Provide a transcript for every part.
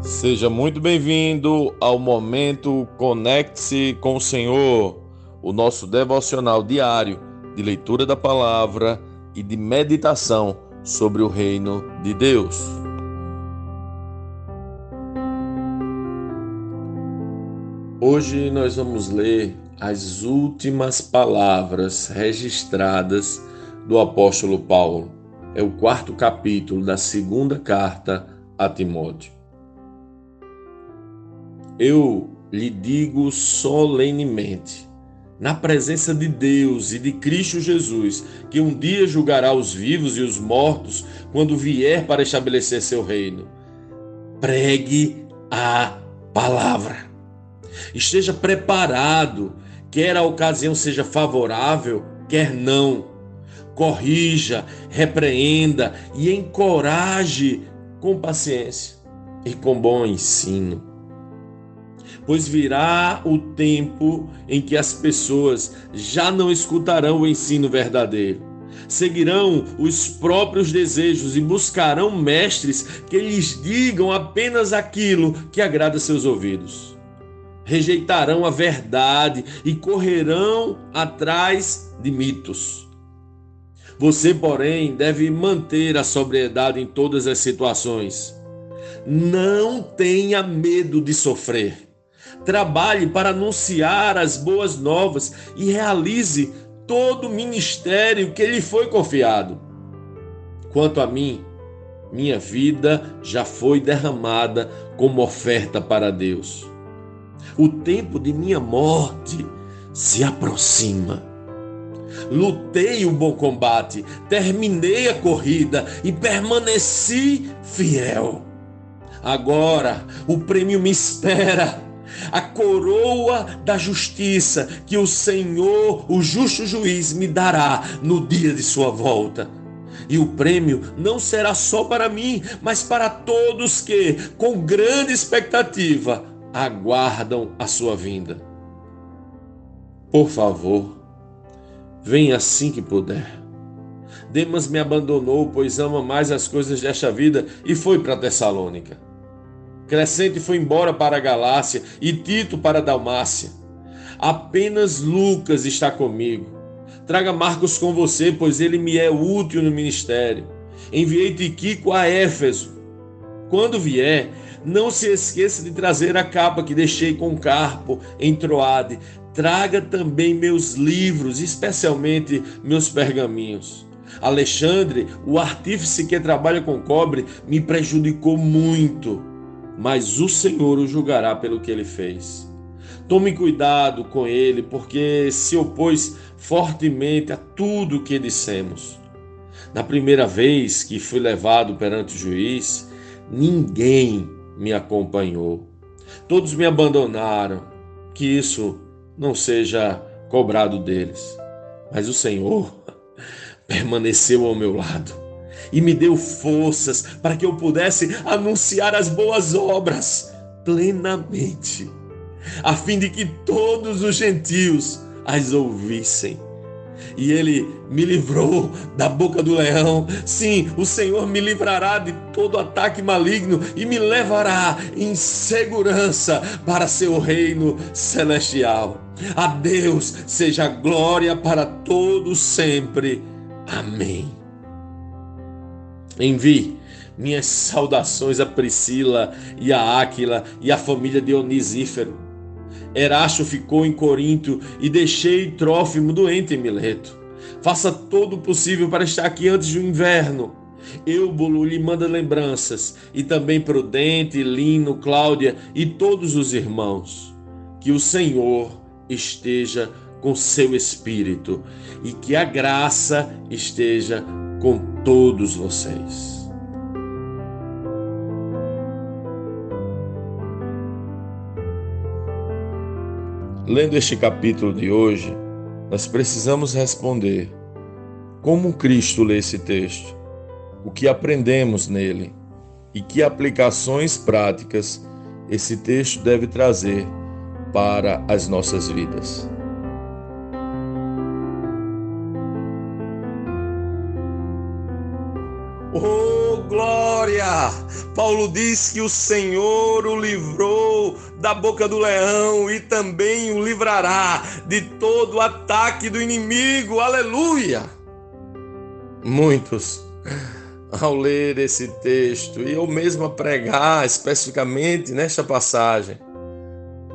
Seja muito bem-vindo ao momento Conecte-se com o Senhor, o nosso devocional diário de leitura da palavra e de meditação sobre o reino de Deus. Hoje nós vamos ler as últimas palavras registradas do apóstolo Paulo. É o quarto capítulo da segunda carta a Timóteo. Eu lhe digo solenemente, na presença de Deus e de Cristo Jesus, que um dia julgará os vivos e os mortos quando vier para estabelecer seu reino. Pregue a palavra. Esteja preparado, quer a ocasião seja favorável, quer não. Corrija, repreenda e encoraje com paciência e com bom ensino. Pois virá o tempo em que as pessoas já não escutarão o ensino verdadeiro. Seguirão os próprios desejos e buscarão mestres que lhes digam apenas aquilo que agrada seus ouvidos rejeitarão a verdade e correrão atrás de mitos. Você, porém, deve manter a sobriedade em todas as situações. Não tenha medo de sofrer. Trabalhe para anunciar as boas novas e realize todo o ministério que lhe foi confiado. Quanto a mim, minha vida já foi derramada como oferta para Deus o tempo de minha morte se aproxima. Lutei o bom combate, terminei a corrida e permaneci fiel. Agora o prêmio me espera, a coroa da justiça que o Senhor, o justo juiz, me dará no dia de sua volta. E o prêmio não será só para mim, mas para todos que, com grande expectativa, aguardam a sua vinda. Por favor, venha assim que puder. Demas me abandonou, pois ama mais as coisas desta vida e foi para Tessalônica. Crescente foi embora para a Galácia e Tito para a Dalmácia. Apenas Lucas está comigo. Traga Marcos com você, pois ele me é útil no ministério. Enviei Tiquico a Éfeso. Quando vier, não se esqueça de trazer a capa que deixei com Carpo em Troade. Traga também meus livros, especialmente meus pergaminhos. Alexandre, o artífice que trabalha com cobre, me prejudicou muito, mas o Senhor o julgará pelo que ele fez. Tome cuidado com ele, porque se opôs fortemente a tudo o que dissemos. Na primeira vez que fui levado perante o juiz, ninguém me acompanhou. Todos me abandonaram. Que isso não seja cobrado deles. Mas o Senhor permaneceu ao meu lado e me deu forças para que eu pudesse anunciar as boas obras plenamente, a fim de que todos os gentios as ouvissem e ele me livrou da boca do leão. Sim, o Senhor me livrará de todo ataque maligno e me levará em segurança para seu reino celestial. A Deus seja glória para todos sempre. Amém. Envie minhas saudações a Priscila e a Áquila e a família de Onisífero Erasto ficou em Corinto e deixei Trófimo doente em Mileto. Faça todo o possível para estar aqui antes do inverno. Eubulo lhe manda lembranças, e também Prudente, Lino, Cláudia e todos os irmãos. Que o Senhor esteja com seu espírito e que a graça esteja com todos vocês. Lendo este capítulo de hoje, nós precisamos responder: como Cristo lê esse texto? O que aprendemos nele? E que aplicações práticas esse texto deve trazer para as nossas vidas? Paulo diz que o Senhor o livrou da boca do leão e também o livrará de todo o ataque do inimigo. Aleluia! Muitos, ao ler esse texto e eu mesmo a pregar especificamente nesta passagem,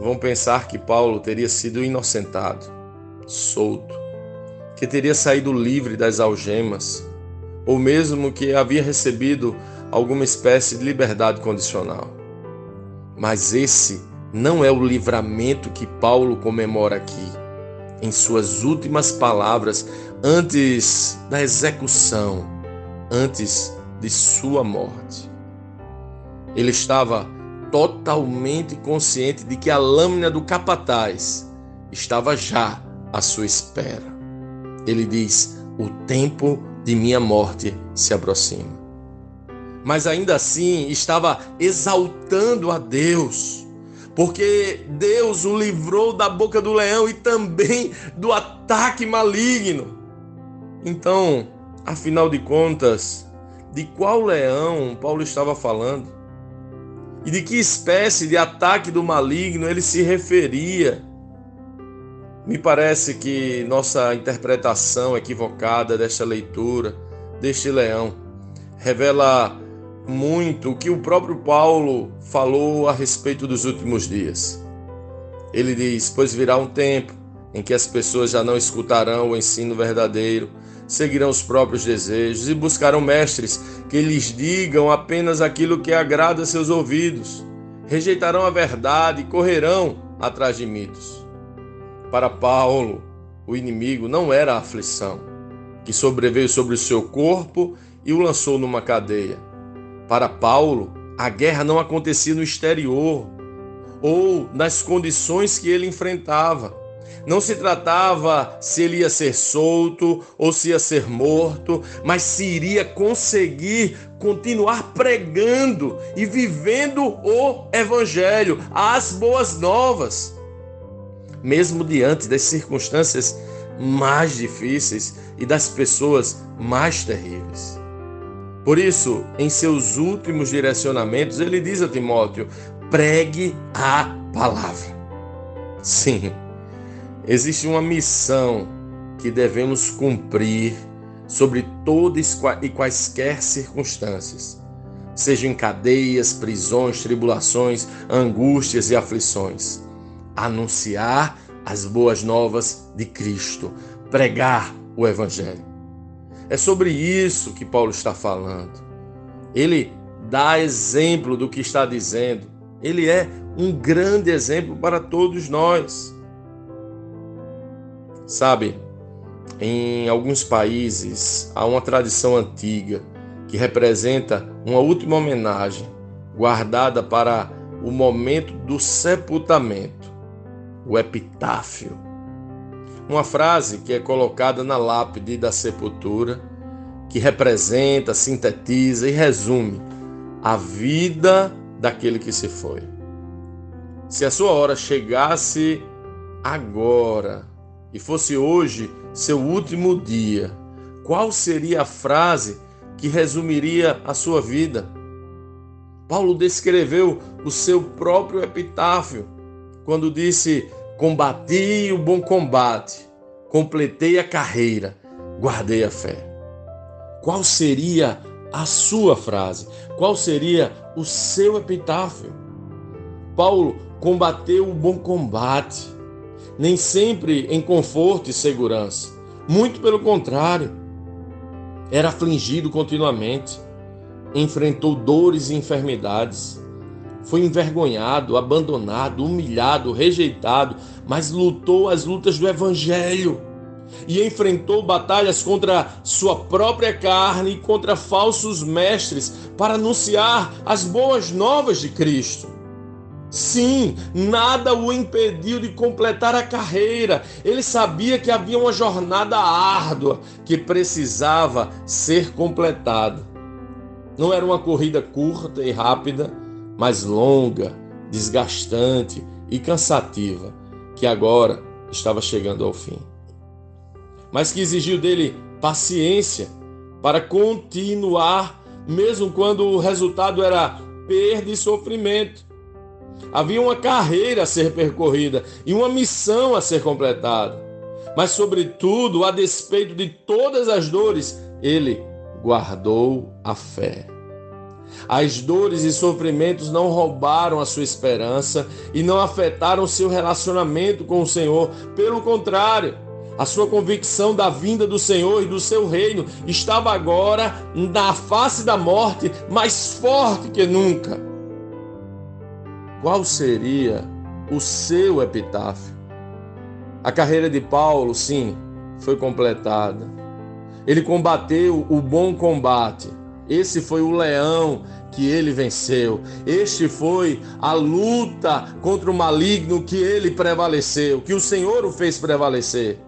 vão pensar que Paulo teria sido inocentado, solto, que teria saído livre das algemas, ou mesmo que havia recebido alguma espécie de liberdade condicional. Mas esse não é o livramento que Paulo comemora aqui, em suas últimas palavras, antes da execução, antes de sua morte. Ele estava totalmente consciente de que a lâmina do capataz estava já à sua espera. Ele diz: O tempo de minha morte se aproxima mas ainda assim estava exaltando a Deus, porque Deus o livrou da boca do leão e também do ataque maligno. Então, afinal de contas, de qual leão Paulo estava falando? E de que espécie de ataque do maligno ele se referia? Me parece que nossa interpretação equivocada desta leitura, deste leão, revela muito o que o próprio Paulo falou a respeito dos últimos dias. Ele diz: Pois virá um tempo em que as pessoas já não escutarão o ensino verdadeiro, seguirão os próprios desejos e buscarão mestres que lhes digam apenas aquilo que agrada seus ouvidos. Rejeitarão a verdade e correrão atrás de mitos. Para Paulo, o inimigo não era a aflição, que sobreveio sobre o seu corpo e o lançou numa cadeia para Paulo, a guerra não acontecia no exterior ou nas condições que ele enfrentava. Não se tratava se ele ia ser solto ou se ia ser morto, mas se iria conseguir continuar pregando e vivendo o Evangelho, as boas novas. Mesmo diante das circunstâncias mais difíceis e das pessoas mais terríveis. Por isso, em seus últimos direcionamentos, ele diz a Timóteo: pregue a palavra. Sim, existe uma missão que devemos cumprir sobre todas e quaisquer circunstâncias, seja em cadeias, prisões, tribulações, angústias e aflições. Anunciar as boas novas de Cristo, pregar o Evangelho. É sobre isso que Paulo está falando. Ele dá exemplo do que está dizendo. Ele é um grande exemplo para todos nós. Sabe, em alguns países há uma tradição antiga que representa uma última homenagem guardada para o momento do sepultamento, o epitáfio. Uma frase que é colocada na lápide da sepultura, que representa, sintetiza e resume a vida daquele que se foi. Se a sua hora chegasse agora e fosse hoje seu último dia, qual seria a frase que resumiria a sua vida? Paulo descreveu o seu próprio epitáfio quando disse: Combati o bom combate, completei a carreira, guardei a fé. Qual seria a sua frase? Qual seria o seu epitáfio? Paulo combateu o bom combate, nem sempre em conforto e segurança. Muito pelo contrário, era afligido continuamente, enfrentou dores e enfermidades foi envergonhado, abandonado, humilhado, rejeitado, mas lutou as lutas do Evangelho e enfrentou batalhas contra sua própria carne e contra falsos mestres para anunciar as boas novas de Cristo. Sim, nada o impediu de completar a carreira. Ele sabia que havia uma jornada árdua que precisava ser completada. Não era uma corrida curta e rápida, mais longa, desgastante e cansativa, que agora estava chegando ao fim. Mas que exigiu dele paciência para continuar, mesmo quando o resultado era perda e sofrimento. Havia uma carreira a ser percorrida e uma missão a ser completada. Mas, sobretudo, a despeito de todas as dores, ele guardou a fé. As dores e sofrimentos não roubaram a sua esperança e não afetaram seu relacionamento com o Senhor. Pelo contrário, a sua convicção da vinda do Senhor e do seu reino estava agora na face da morte mais forte que nunca. Qual seria o seu epitáfio? A carreira de Paulo, sim, foi completada. Ele combateu o bom combate. Esse foi o leão que ele venceu. Este foi a luta contra o maligno que ele prevaleceu, que o Senhor o fez prevalecer.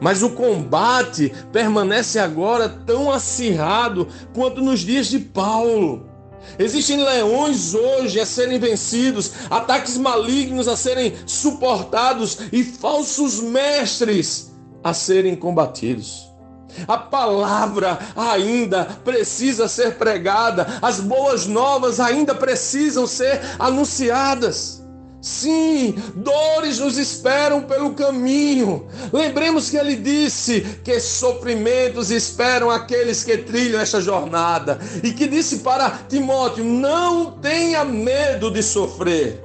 Mas o combate permanece agora tão acirrado quanto nos dias de Paulo. Existem leões hoje a serem vencidos, ataques malignos a serem suportados e falsos mestres a serem combatidos. A palavra ainda precisa ser pregada, as boas novas ainda precisam ser anunciadas. Sim, dores nos esperam pelo caminho. Lembremos que ele disse que sofrimentos esperam aqueles que trilham esta jornada. E que disse para Timóteo: não tenha medo de sofrer.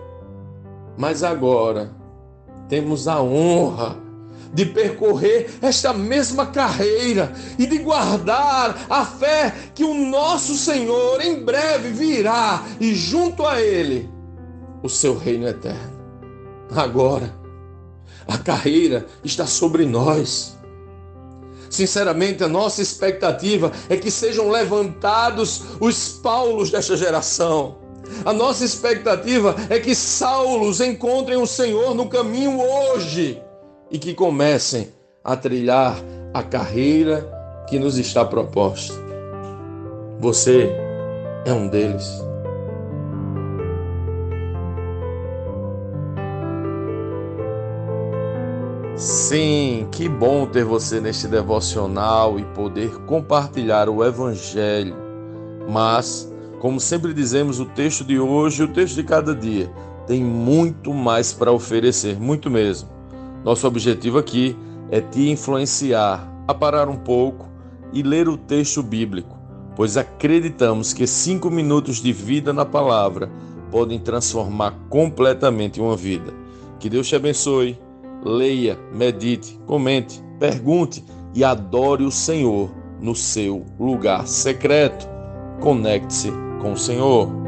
Mas agora temos a honra de percorrer esta mesma carreira e de guardar a fé que o nosso Senhor em breve virá e junto a Ele o seu reino eterno. Agora, a carreira está sobre nós. Sinceramente, a nossa expectativa é que sejam levantados os Paulos desta geração. A nossa expectativa é que Saulos encontrem o Senhor no caminho hoje e que comecem a trilhar a carreira que nos está proposta. Você é um deles. Sim, que bom ter você neste devocional e poder compartilhar o Evangelho. Mas, como sempre dizemos, o texto de hoje o texto de cada dia tem muito mais para oferecer, muito mesmo. Nosso objetivo aqui é te influenciar a parar um pouco e ler o texto bíblico, pois acreditamos que cinco minutos de vida na palavra podem transformar completamente uma vida. Que Deus te abençoe leia, medite, comente, pergunte e adore o Senhor no seu lugar secreto. Conecte-se com o Senhor.